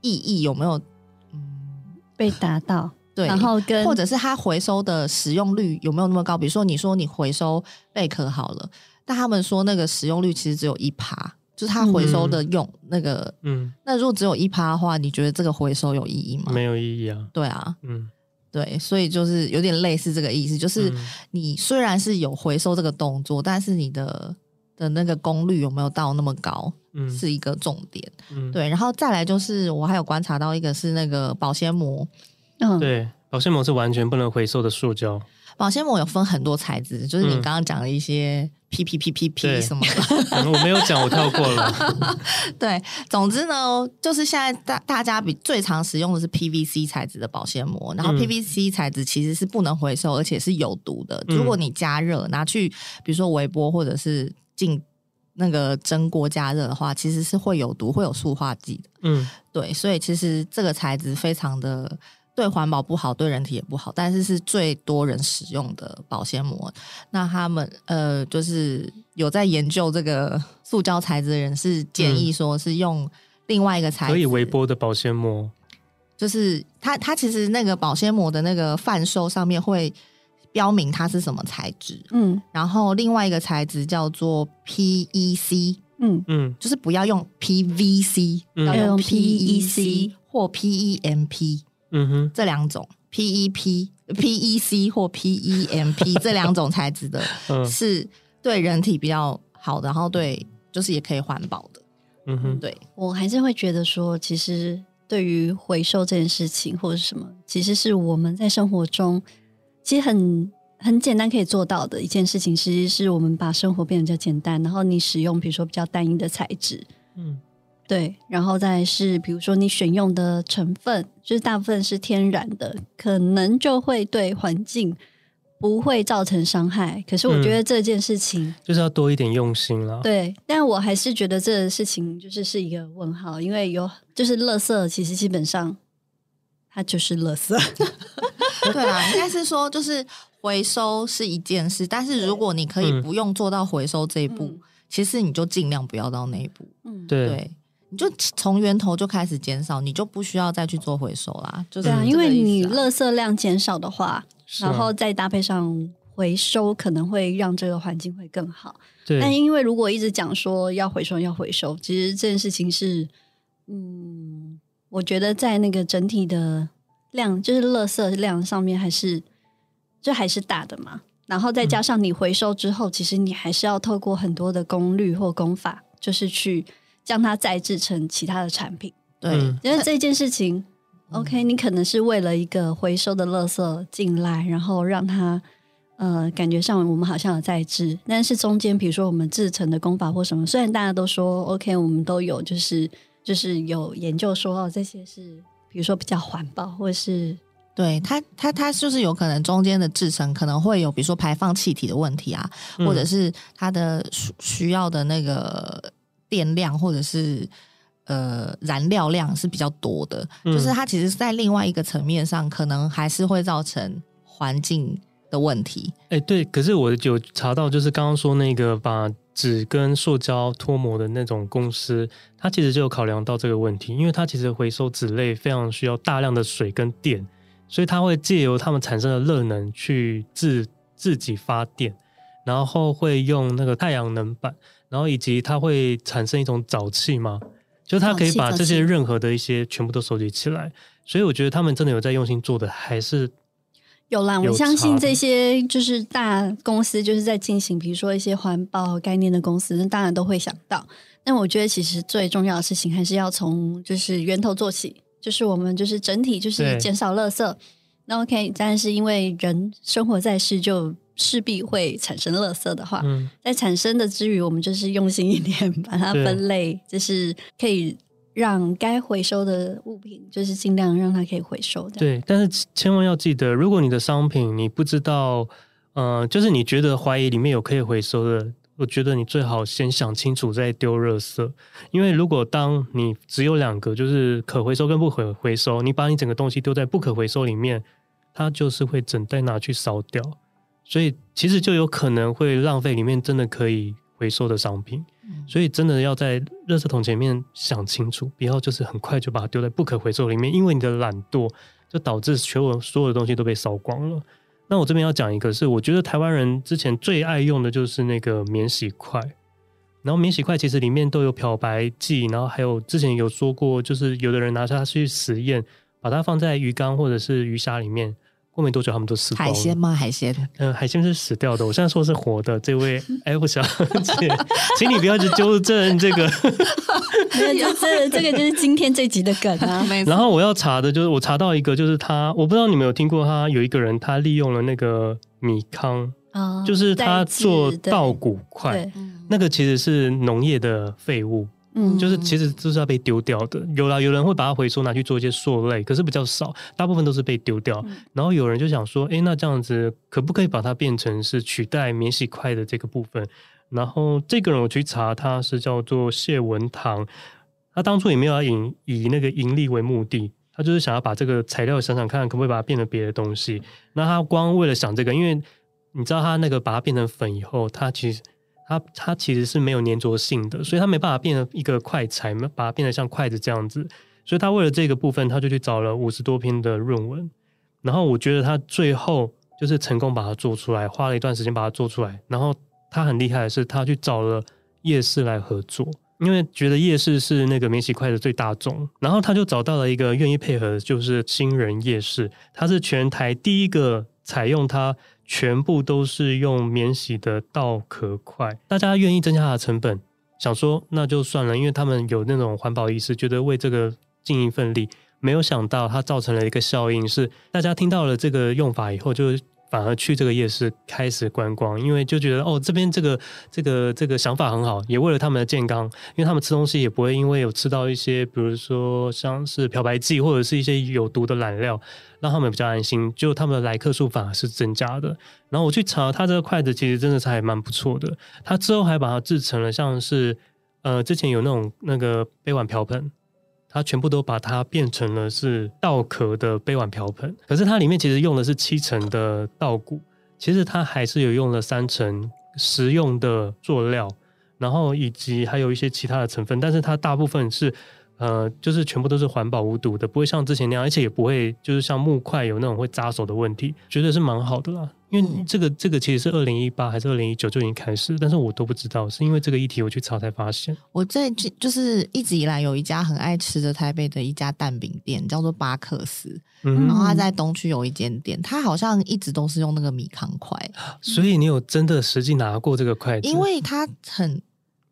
意义有没有？被达到，对，然后跟或者是它回收的使用率有没有那么高？比如说，你说你回收贝壳好了，但他们说那个使用率其实只有一趴，就是它回收的用、嗯、那个，嗯，那如果只有一趴的话，你觉得这个回收有意义吗？没有意义啊。对啊，嗯，对，所以就是有点类似这个意思，就是你虽然是有回收这个动作，但是你的的那个功率有没有到那么高，嗯，是一个重点。嗯，对，然后再来就是我还有观察到一个是那个保鲜膜，嗯，对，保鲜膜是完全不能回收的塑胶。保鲜膜有分很多材质，就是你刚刚讲的一些 P P P P P 什么的，[LAUGHS] 嗯、我没有讲，我跳过了。[LAUGHS] 对，总之呢，就是现在大大家比最常使用的是 P V C 材质的保鲜膜，然后 P V C 材质其实是不能回收，而且是有毒的。嗯、如果你加热拿去，比如说微波或者是进那个蒸锅加热的话，其实是会有毒，会有塑化剂的。嗯，对，所以其实这个材质非常的。对环保不好，对人体也不好，但是是最多人使用的保鲜膜。那他们呃，就是有在研究这个塑胶材质的人是建议说是用另外一个材质，可以微波的保鲜膜。就是它它其实那个保鲜膜的那个贩售上面会标明它是什么材质，嗯，然后另外一个材质叫做 PEC，嗯。嗯，就是不要用 PVC，嗯，要用 PEC 或 PEMP。嗯哼，这两种 PEP、PEC 或 PEMP [LAUGHS] 这两种材质的，是对人体比较好的，然后对就是也可以环保的。嗯哼，对，我还是会觉得说，其实对于回收这件事情或者什么，其实是我们在生活中其实很很简单可以做到的一件事情，其实是我们把生活变得比较简单，然后你使用比如说比较单一的材质，嗯。对，然后再是比如说你选用的成分，就是大部分是天然的，可能就会对环境不会造成伤害。可是我觉得这件事情、嗯、就是要多一点用心了。对，但我还是觉得这个事情就是是一个问号，因为有就是垃圾，其实基本上它就是垃圾。[LAUGHS] 对啊，应该是说就是回收是一件事，但是如果你可以不用做到回收这一步，嗯、其实你就尽量不要到那一步。嗯，对。对你就从源头就开始减少，你就不需要再去做回收啦。就是、啊、因为你垃圾量减少的话，啊、然后再搭配上回收，可能会让这个环境会更好。对。但因为如果一直讲说要回收要回收，其实这件事情是，嗯，我觉得在那个整体的量，就是垃圾量上面还是，就还是大的嘛。然后再加上你回收之后，嗯、其实你还是要透过很多的功率或功法，就是去。将它再制成其他的产品，对，嗯、因为这件事情、嗯、，OK，你可能是为了一个回收的垃圾进来，然后让它呃感觉上我们好像有在制，但是中间比如说我们制成的功法或什么，虽然大家都说 OK，我们都有就是就是有研究说哦这些是比如说比较环保，或是对它它它就是有可能中间的制成可能会有比如说排放气体的问题啊，嗯、或者是它的需需要的那个。电量或者是呃燃料量是比较多的，嗯、就是它其实，在另外一个层面上，可能还是会造成环境的问题。哎、欸，对，可是我有查到，就是刚刚说那个把纸跟塑胶脱模的那种公司，它其实就有考量到这个问题，因为它其实回收纸类非常需要大量的水跟电，所以它会借由它们产生的热能去自自己发电，然后会用那个太阳能板。然后以及它会产生一种沼气嘛，就它可以把这些任何的一些全部都收集起来，所以我觉得他们真的有在用心做的，还是有啦。我相信这些就是大公司就是在进行，比如说一些环保概念的公司，那当然都会想到。但我觉得其实最重要的事情还是要从就是源头做起，就是我们就是整体就是减少垃圾。那 OK，但是因为人生活在世就。势必会产生垃圾的话，嗯、在产生的之余，我们就是用心一点，[LAUGHS] 把它分类，就是可以让该回收的物品，就是尽量让它可以回收的。对，但是千万要记得，如果你的商品你不知道，呃，就是你觉得怀疑里面有可以回收的，我觉得你最好先想清楚再丢垃圾，因为如果当你只有两个，就是可回收跟不可回收，你把你整个东西丢在不可回收里面，它就是会整袋拿去烧掉。所以其实就有可能会浪费里面真的可以回收的商品，所以真的要在垃圾桶前面想清楚，不要就是很快就把它丢在不可回收里面，因为你的懒惰就导致全我所有的东西都被烧光了。那我这边要讲一个，是我觉得台湾人之前最爱用的就是那个免洗筷，然后免洗筷其实里面都有漂白剂，然后还有之前有说过，就是有的人拿它去实验，把它放在鱼缸或者是鱼虾里面。过没多久他们都死光了。海鲜吗？海鲜？嗯、呃，海鲜是死掉的。我现在说是活的。这位 F 小姐，[LAUGHS] [LAUGHS] 请你不要去纠正这个。[LAUGHS] 没有，这这个就是今天这集的梗啊。然后我要查的就是，我查到一个，就是他，我不知道你们有听过他有一个人，他利用了那个米糠，哦、就是他做稻谷块，那个其实是农业的废物。嗯，就是其实就是要被丢掉的。有啦，有人会把它回收拿去做一些塑类，可是比较少，大部分都是被丢掉。嗯、然后有人就想说，哎，那这样子可不可以把它变成是取代免洗筷的这个部分？然后这个人我去查，他是叫做谢文堂，他当初也没有要以以那个盈利为目的，他就是想要把这个材料想想看，可不可以把它变成别的东西。那他光为了想这个，因为你知道他那个把它变成粉以后，他其实。它它其实是没有粘着性的，所以它没办法变成一个快材，把它变得像筷子这样子。所以他为了这个部分，他就去找了五十多篇的论文。然后我觉得他最后就是成功把它做出来，花了一段时间把它做出来。然后他很厉害的是，他去找了夜市来合作，因为觉得夜市是那个免洗筷子最大众。然后他就找到了一个愿意配合，就是新人夜市，他是全台第一个采用它。全部都是用免洗的稻壳块，大家愿意增加它的成本，想说那就算了，因为他们有那种环保意识，觉得为这个尽一份力。没有想到它造成了一个效应，是大家听到了这个用法以后就。反而去这个夜市开始观光，因为就觉得哦，这边这个这个这个想法很好，也为了他们的健康，因为他们吃东西也不会因为有吃到一些，比如说像是漂白剂或者是一些有毒的染料，让他们比较安心。就他们的来客数反而是增加的。然后我去查，他这个筷子其实真的是还蛮不错的。他之后还把它制成了像是呃，之前有那种那个杯碗瓢盆。它全部都把它变成了是稻壳的杯碗瓢盆，可是它里面其实用的是七成的稻谷，其实它还是有用了三成食用的塑料，然后以及还有一些其他的成分，但是它大部分是。呃，就是全部都是环保无毒的，不会像之前那样，而且也不会就是像木块有那种会扎手的问题，觉得是蛮好的啦。因为这个这个其实是二零一八还是二零一九就已经开始，但是我都不知道，是因为这个议题我去查才发现。我在就是一直以来有一家很爱吃的台北的一家蛋饼店，叫做巴克斯，嗯、然后他在东区有一间店，他好像一直都是用那个米糠筷，[GASPS] 所以你有真的实际拿过这个筷子？因为它很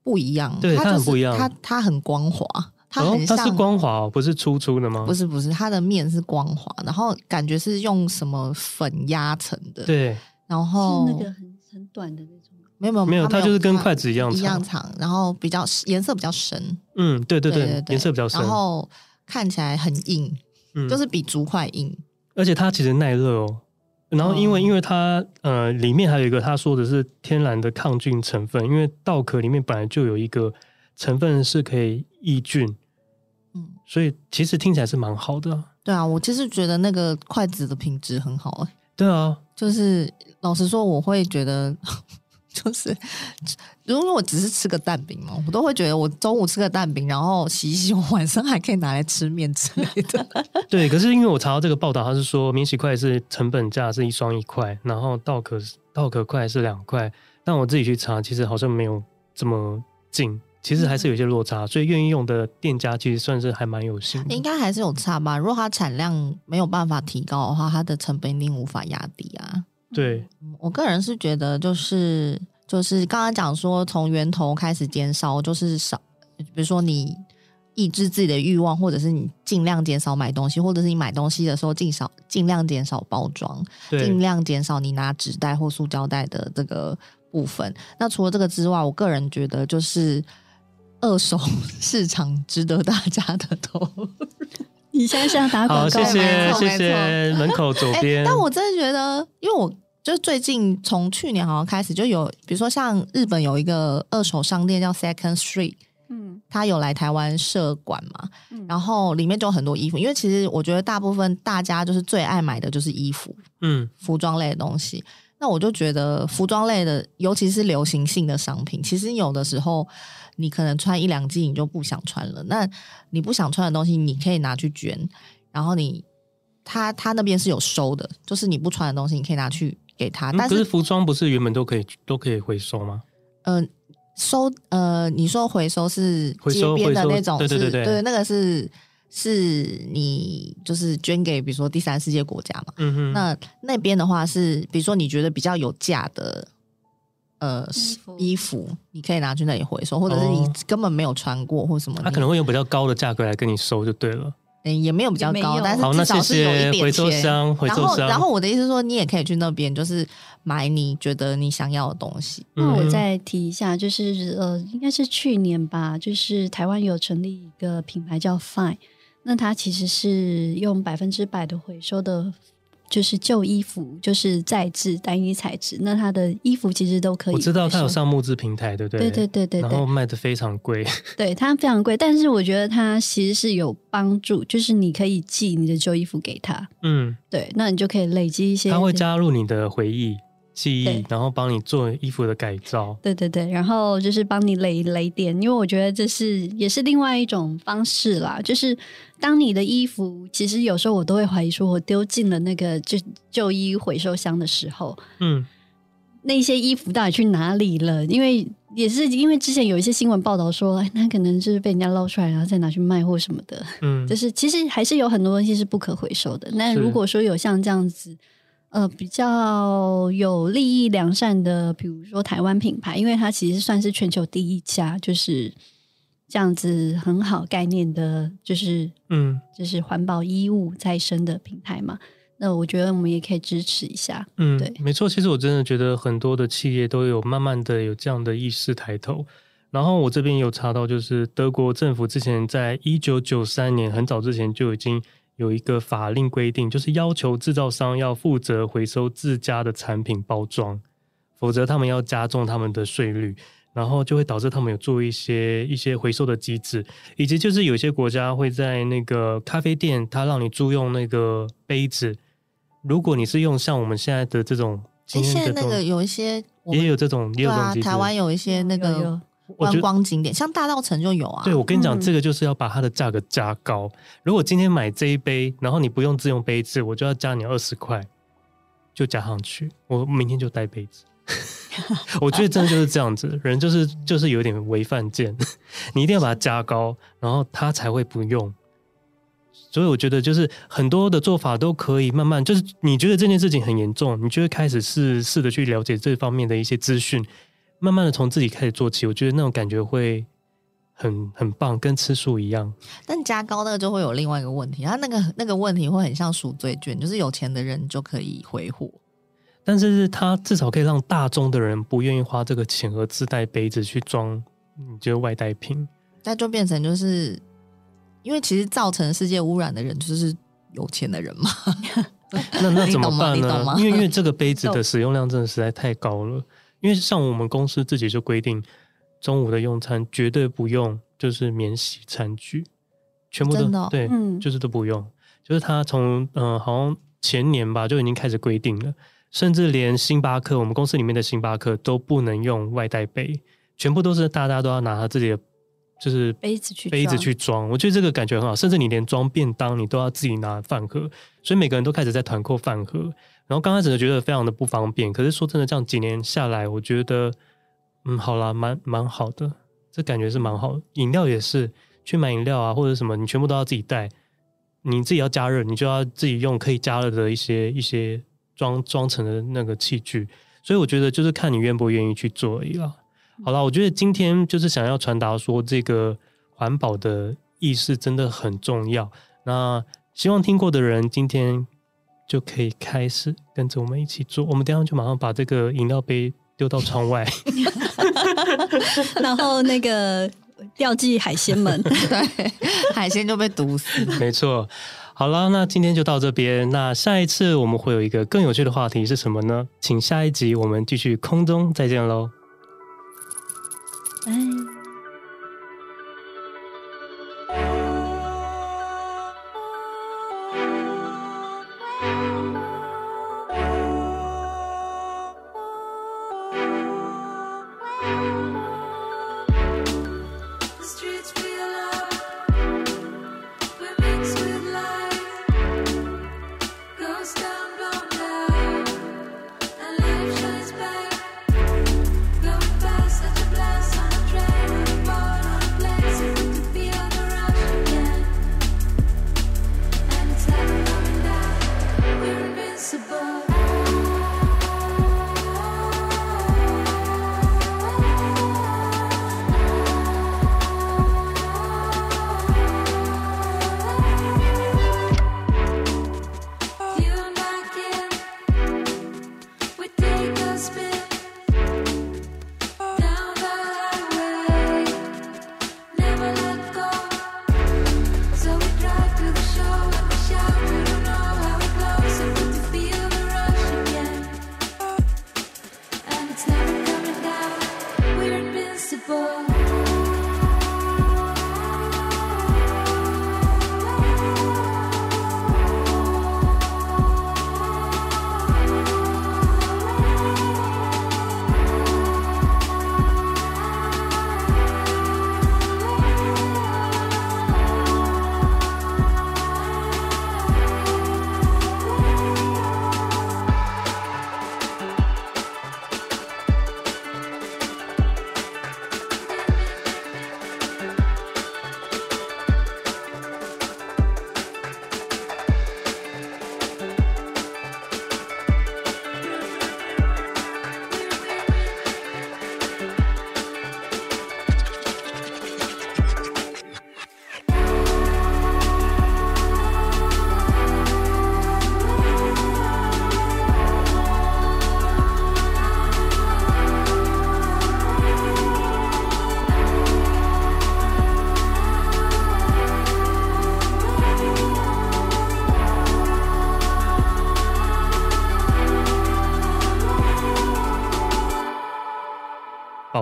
不一样，对，它很不一样，它它很光滑。它很像，哦、它是光滑，哦，不是粗粗的吗？不是不是，它的面是光滑，然后感觉是用什么粉压成的。对，然后是那个很很短的那种。没有没有没有，它就是跟筷子一样长，一样长，然后比较颜色比较深。嗯，对对对，对对对，颜色比较深，然后看起来很硬，嗯、就是比竹筷硬。而且它其实耐热哦。然后因为、嗯、因为它呃里面还有一个他说的是天然的抗菌成分，因为稻壳里面本来就有一个成分是可以抑菌。嗯，所以其实听起来是蛮好的。对啊，我其实觉得那个筷子的品质很好。对啊，就是老实说，我会觉得，[LAUGHS] 就是如果我只是吃个蛋饼嘛，我都会觉得我中午吃个蛋饼，然后洗一洗，我晚上还可以拿来吃面之类的。[LAUGHS] 对，可是因为我查到这个报道，它是说免洗筷是成本价是一双一块，然后稻壳稻壳筷是两块，但我自己去查，其实好像没有这么近。其实还是有些落差，所以愿意用的店家其实算是还蛮有心的。应该还是有差吧？如果它产量没有办法提高的话，它的成本一定无法压低啊。对，我个人是觉得，就是就是刚刚讲说，从源头开始减少，就是少，比如说你抑制自己的欲望，或者是你尽量减少买东西，或者是你买东西的时候尽少尽量减少包装，尽量减少你拿纸袋或塑胶袋的这个部分。那除了这个之外，我个人觉得就是。二手 [LAUGHS] 市场值得大家的投入。你现在是要打广告？好，谢谢谢谢。门口左边、欸。但我真的觉得，因为我就是最近从去年好像开始就有，比如说像日本有一个二手商店叫 Second Street，嗯，他有来台湾设馆嘛，嗯、然后里面就有很多衣服。因为其实我觉得大部分大家就是最爱买的就是衣服，嗯，服装类的东西。那我就觉得服装类的，尤其是流行性的商品，其实有的时候。你可能穿一两季你就不想穿了，那你不想穿的东西你可以拿去捐，然后你他他那边是有收的，就是你不穿的东西你可以拿去给他。嗯、但是，服装不是原本都可以都可以回收吗？嗯、呃，收呃，你说回收是街边的那种，对对对对，对那个是是你就是捐给比如说第三世界国家嘛，嗯哼，那那边的话是比如说你觉得比较有价的呃衣服衣服，你可以拿去那里回收，或者是你根本没有穿过或什么，他可能会用比较高的价格来跟你收就对了。嗯，也没有比较高，但是好，那至少是有一点钱。回收箱，回收箱。然后，然后我的意思是说，你也可以去那边，就是买你觉得你想要的东西。那我再提一下，就是呃，应该是去年吧，就是台湾有成立一个品牌叫 Fine，那它其实是用百分之百的回收的。就是旧衣服，就是再制单一材质，那它的衣服其实都可以。我知道它有上募资平台，对不对？对对对对，然后卖的非常贵。[LAUGHS] 对，它非常贵，但是我觉得它其实是有帮助，就是你可以寄你的旧衣服给他，嗯，对，那你就可以累积一些。它会加入你的回忆。记忆，然后帮你做衣服的改造。对对对，然后就是帮你累累点，因为我觉得这是也是另外一种方式啦。就是当你的衣服，其实有时候我都会怀疑，说我丢进了那个就旧衣回收箱的时候，嗯，那些衣服到底去哪里了？因为也是因为之前有一些新闻报道说，那可能就是被人家捞出来，然后再拿去卖或什么的。嗯，就是其实还是有很多东西是不可回收的。那如果说有像这样子。呃，比较有利益良善的，比如说台湾品牌，因为它其实算是全球第一家，就是这样子很好概念的，就是嗯，就是环保衣物再生的平台嘛。那我觉得我们也可以支持一下。嗯，对，没错。其实我真的觉得很多的企业都有慢慢的有这样的意识抬头。然后我这边有查到，就是德国政府之前在一九九三年很早之前就已经。有一个法令规定，就是要求制造商要负责回收自家的产品包装，否则他们要加重他们的税率，然后就会导致他们有做一些一些回收的机制，以及就是有些国家会在那个咖啡店，他让你租用那个杯子，如果你是用像我们现在的这种，现在那个有一些也有这种，也有这种机制，台湾有一些那个。观光景点像大道城就有啊。对，我跟你讲，这个就是要把它的价格加高。嗯、如果今天买这一杯，然后你不用自用杯子，我就要加你二十块，就加上去。我明天就带杯子。[LAUGHS] 我觉得真的就是这样子，人就是就是有点违犯贱。[LAUGHS] 你一定要把它加高，然后他才会不用。所以我觉得就是很多的做法都可以慢慢，就是你觉得这件事情很严重，你就会开始试试着去了解这方面的一些资讯。慢慢的从自己开始做起，我觉得那种感觉会很很棒，跟吃素一样。但加高那个就会有另外一个问题，它那个那个问题会很像赎罪券，就是有钱的人就可以挥霍。但是它至少可以让大众的人不愿意花这个钱而自带杯子去装，你就外带品。那就变成就是，因为其实造成世界污染的人就是有钱的人嘛。那那 [LAUGHS] 怎么办呢？因为因为这个杯子的 [LAUGHS] 使用量真的实在太高了。因为像我们公司自己就规定，中午的用餐绝对不用，就是免洗餐具，全部都、哦、对，嗯、就是都不用。就是他从嗯、呃，好像前年吧就已经开始规定了，甚至连星巴克，我们公司里面的星巴克都不能用外带杯，全部都是大家都要拿他自己的就是杯子去杯子去装。我觉得这个感觉很好，甚至你连装便当你都要自己拿饭盒，所以每个人都开始在团购饭盒。然后刚开始就觉得非常的不方便，可是说真的，这样几年下来，我觉得，嗯，好啦，蛮蛮好的，这感觉是蛮好的。饮料也是，去买饮料啊或者什么，你全部都要自己带，你自己要加热，你就要自己用可以加热的一些一些装装成的那个器具。所以我觉得就是看你愿不愿意去做而已啦。好啦，我觉得今天就是想要传达说，这个环保的意识真的很重要。那希望听过的人今天。就可以开始跟着我们一起做。我们等下就马上把这个饮料杯丢到窗外，[LAUGHS] 然后那个钓具海鲜们，[LAUGHS] 对，海鲜就被毒死。没错。好了，那今天就到这边。那下一次我们会有一个更有趣的话题是什么呢？请下一集我们继续空中再见喽。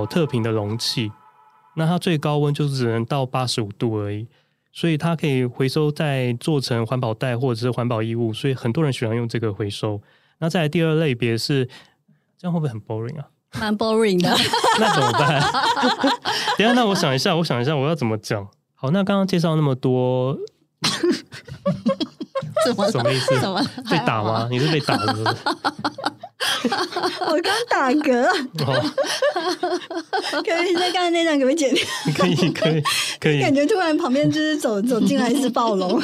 宝特瓶的容器，那它最高温就是只能到八十五度而已，所以它可以回收再做成环保袋或者是环保衣物，所以很多人喜欢用这个回收。那再来第二类别是，这样会不会很 boring 啊？蛮 boring 的，[LAUGHS] 那怎么办？[LAUGHS] 等下，那我想一下，我想一下，我要怎么讲？好，那刚刚介绍那么多，什么什么意思？被打吗？你是被打的？[LAUGHS] 我刚打嗝，可以在刚才那段可以剪掉？可以可以可以，感觉突然旁边就是走走进来一只暴龙。